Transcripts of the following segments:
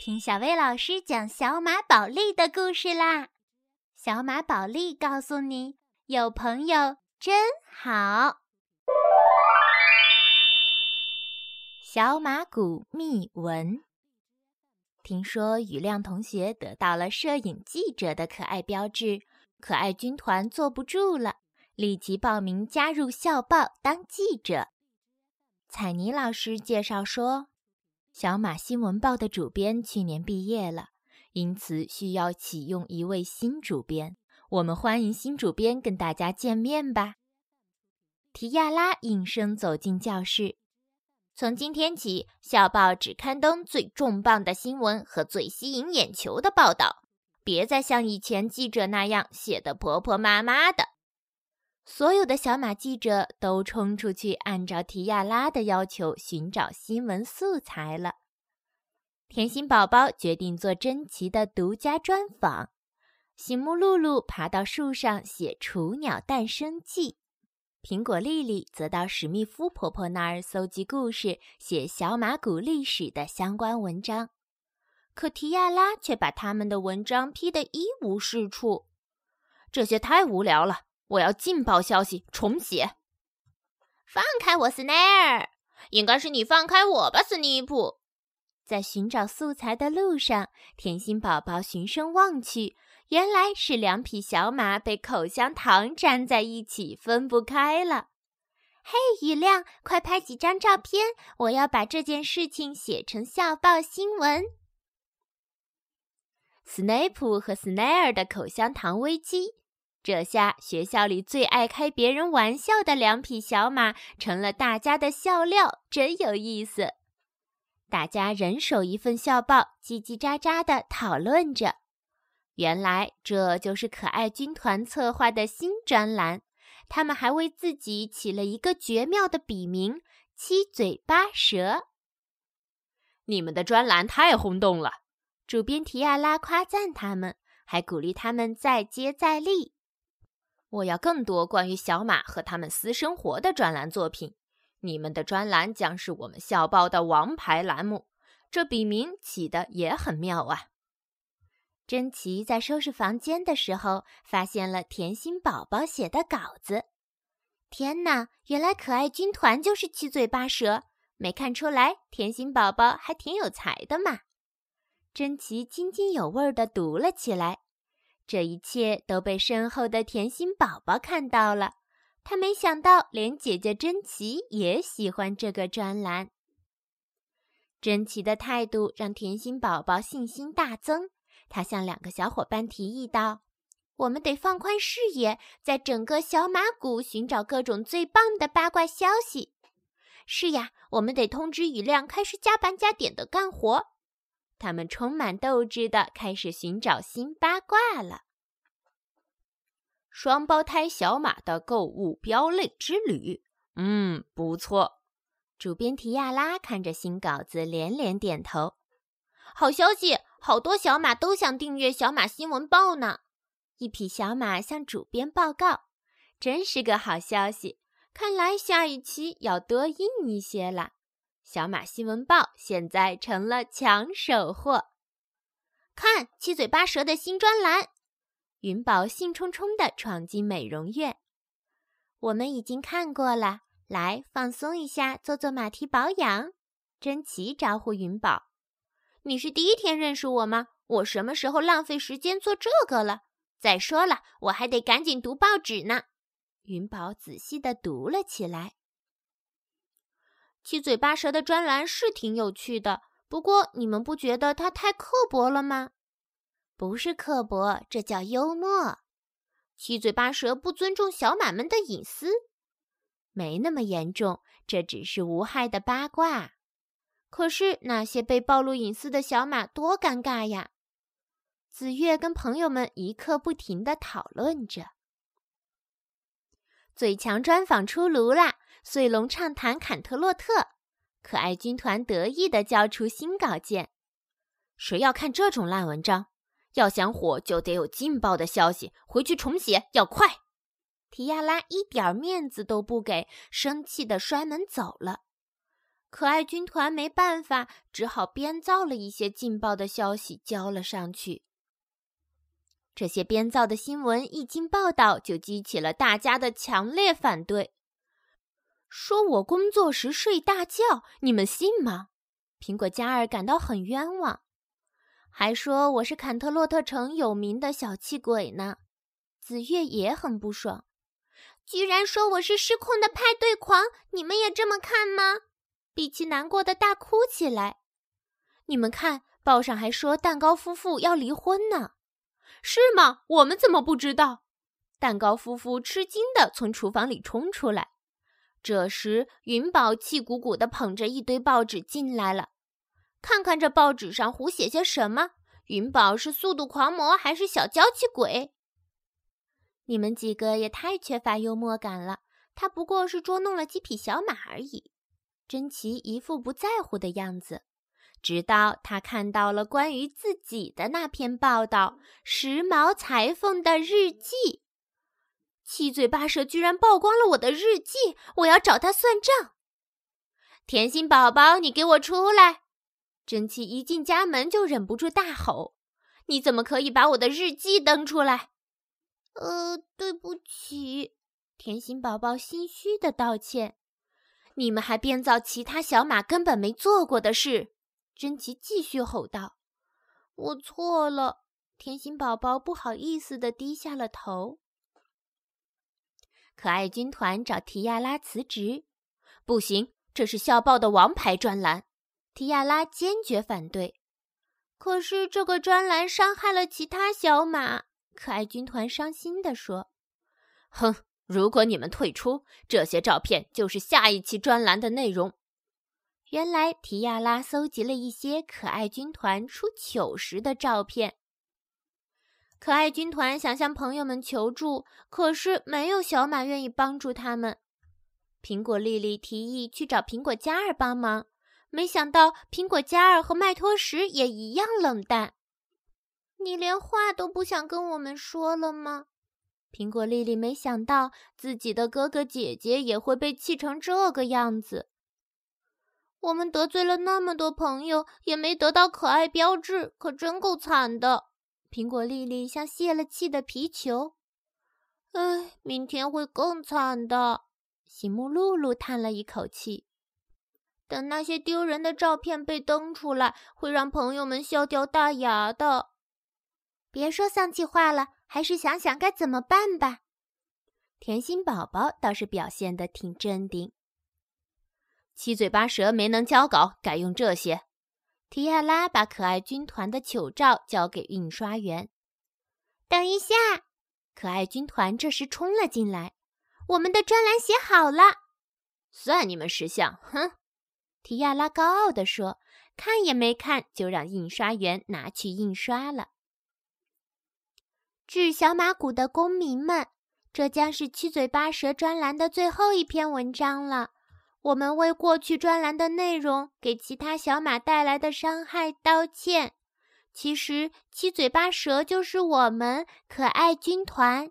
听小薇老师讲小马宝莉的故事啦！小马宝莉告诉你，有朋友真好。小马谷秘闻：听说雨亮同学得到了摄影记者的可爱标志，可爱军团坐不住了，立即报名加入校报当记者。彩妮老师介绍说。小马新闻报的主编去年毕业了，因此需要启用一位新主编。我们欢迎新主编跟大家见面吧。提亚拉应声走进教室。从今天起，校报只刊登最重磅的新闻和最吸引眼球的报道，别再像以前记者那样写的婆婆妈妈的。所有的小马记者都冲出去，按照提亚拉的要求寻找新闻素材了。甜心宝宝决定做珍奇的独家专访。醒目露露爬到树上写《雏鸟诞生记》，苹果丽丽则到史密夫婆婆那儿搜集故事，写小马谷历史的相关文章。可提亚拉却把他们的文章批得一无是处，这些太无聊了。我要劲爆消息，重写。放开我，斯奈尔！应该是你放开我吧，斯尼普。在寻找素材的路上，甜心宝宝循声望去，原来是两匹小马被口香糖粘在一起，分不开了。嘿，雨亮，快拍几张照片！我要把这件事情写成校报新闻。斯内普和斯奈尔的口香糖危机。这下，学校里最爱开别人玩笑的两匹小马成了大家的笑料，真有意思。大家人手一份校报，叽叽喳喳地讨论着。原来，这就是可爱军团策划的新专栏。他们还为自己起了一个绝妙的笔名——“七嘴八舌”。你们的专栏太轰动了！主编提亚拉夸赞他们，还鼓励他们再接再厉。我要更多关于小马和他们私生活的专栏作品。你们的专栏将是我们校报的王牌栏目。这笔名起的也很妙啊！珍奇在收拾房间的时候，发现了甜心宝宝写的稿子。天哪，原来可爱军团就是七嘴八舌，没看出来甜心宝宝还挺有才的嘛！珍奇津津有味地读了起来。这一切都被身后的甜心宝宝看到了，他没想到连姐姐珍奇也喜欢这个专栏。珍奇的态度让甜心宝宝信心大增，他向两个小伙伴提议道：“我们得放宽视野，在整个小马谷寻找各种最棒的八卦消息。是呀，我们得通知雨亮开始加班加点的干活。”他们充满斗志地开始寻找新八卦了。双胞胎小马的购物飙泪之旅，嗯，不错。主编提亚拉看着新稿子，连连点头。好消息，好多小马都想订阅小马新闻报呢。一匹小马向主编报告，真是个好消息。看来下一期要多印一些了。小马新闻报现在成了抢手货，看七嘴八舌的新专栏。云宝兴冲冲地闯进美容院，我们已经看过了，来放松一下，做做马蹄保养。珍奇招呼云宝：“你是第一天认识我吗？我什么时候浪费时间做这个了？再说了，我还得赶紧读报纸呢。”云宝仔细地读了起来。七嘴八舌的专栏是挺有趣的，不过你们不觉得它太刻薄了吗？不是刻薄，这叫幽默。七嘴八舌不尊重小马们的隐私，没那么严重，这只是无害的八卦。可是那些被暴露隐私的小马多尴尬呀！紫月跟朋友们一刻不停地讨论着。最强专访出炉啦！碎龙畅谈坎特洛特，可爱军团得意地交出新稿件。谁要看这种烂文章？要想火，就得有劲爆的消息。回去重写，要快！提亚拉一点面子都不给，生气地摔门走了。可爱军团没办法，只好编造了一些劲爆的消息交了上去。这些编造的新闻一经报道，就激起了大家的强烈反对。说我工作时睡大觉，你们信吗？苹果嘉尔感到很冤枉，还说我是坎特洛特城有名的小气鬼呢。紫月也很不爽，居然说我是失控的派对狂，你们也这么看吗？比奇难过的大哭起来。你们看，报上还说蛋糕夫妇要离婚呢，是吗？我们怎么不知道？蛋糕夫妇吃惊的从厨房里冲出来。这时，云宝气鼓鼓地捧着一堆报纸进来了。看看这报纸上胡写些什么？云宝是速度狂魔还是小娇气鬼？你们几个也太缺乏幽默感了。他不过是捉弄了几匹小马而已。珍奇一副不在乎的样子，直到他看到了关于自己的那篇报道《时髦裁缝的日记》。七嘴八舌居然曝光了我的日记，我要找他算账！甜心宝宝，你给我出来！珍奇一进家门就忍不住大吼：“你怎么可以把我的日记登出来？”呃，对不起，甜心宝宝心虚的道歉。你们还编造其他小马根本没做过的事！珍奇继续吼道：“我错了。”甜心宝宝不好意思的低下了头。可爱军团找提亚拉辞职，不行，这是校报的王牌专栏。提亚拉坚决反对。可是这个专栏伤害了其他小马，可爱军团伤心地说：“哼，如果你们退出，这些照片就是下一期专栏的内容。”原来提亚拉搜集了一些可爱军团出糗时的照片。可爱军团想向朋友们求助，可是没有小马愿意帮助他们。苹果丽丽提议去找苹果嘉尔帮忙，没想到苹果嘉尔和麦托什也一样冷淡。你连话都不想跟我们说了吗？苹果丽丽没想到自己的哥哥姐姐也会被气成这个样子。我们得罪了那么多朋友，也没得到可爱标志，可真够惨的。苹果丽丽像泄了气的皮球，唉，明天会更惨的。喜木露露叹了一口气。等那些丢人的照片被登出来，会让朋友们笑掉大牙的。别说丧气话了，还是想想该怎么办吧。甜心宝宝倒是表现得挺镇定。七嘴八舌没能交稿，改用这些。提亚拉把可爱军团的糗照交给印刷员。等一下，可爱军团这时冲了进来。我们的专栏写好了，算你们识相！哼，提亚拉高傲地说，看也没看就让印刷员拿去印刷了。致小马谷的公民们，这将是七嘴八舌专栏的最后一篇文章了。我们为过去专栏的内容给其他小马带来的伤害道歉。其实七嘴八舌就是我们可爱军团。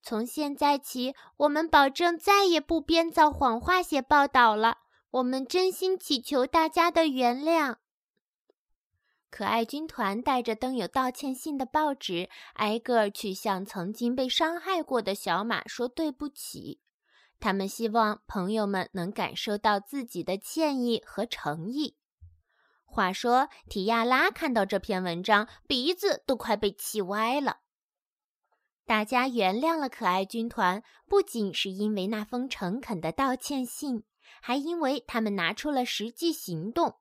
从现在起，我们保证再也不编造谎话写报道了。我们真心祈求大家的原谅。可爱军团带着登有道歉信的报纸，挨个去向曾经被伤害过的小马说对不起。他们希望朋友们能感受到自己的歉意和诚意。话说，提亚拉看到这篇文章，鼻子都快被气歪了。大家原谅了可爱军团，不仅是因为那封诚恳的道歉信，还因为他们拿出了实际行动。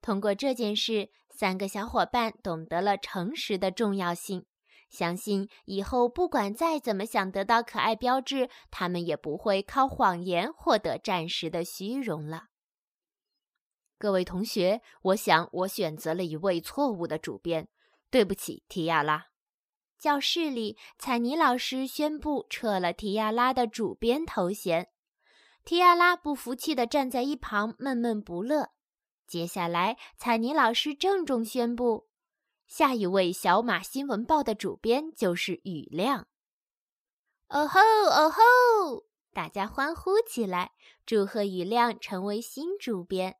通过这件事，三个小伙伴懂得了诚实的重要性。相信以后不管再怎么想得到可爱标志，他们也不会靠谎言获得暂时的虚荣了。各位同学，我想我选择了一位错误的主编，对不起，提亚拉。教室里，彩妮老师宣布撤了提亚拉的主编头衔。提亚拉不服气地站在一旁，闷闷不乐。接下来，彩妮老师郑重宣布。下一位小马新闻报的主编就是雨亮。哦吼哦吼！大家欢呼起来，祝贺雨亮成为新主编。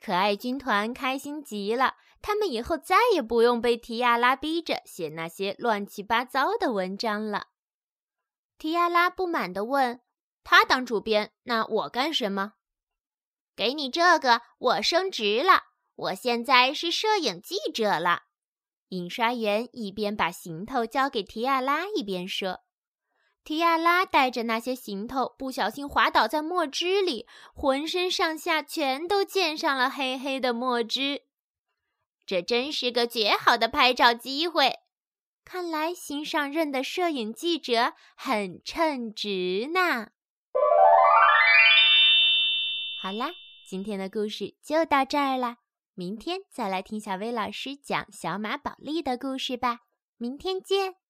可爱军团开心极了，他们以后再也不用被提亚拉逼着写那些乱七八糟的文章了。提亚拉不满地问：“他当主编，那我干什么？”“给你这个，我升职了，我现在是摄影记者了。”印刷员一边把行头交给提亚拉，一边说：“提亚拉带着那些行头，不小心滑倒在墨汁里，浑身上下全都溅上了黑黑的墨汁。这真是个绝好的拍照机会。看来新上任的摄影记者很称职呢。”好啦，今天的故事就到这儿了。明天再来听小薇老师讲小马宝莉的故事吧，明天见。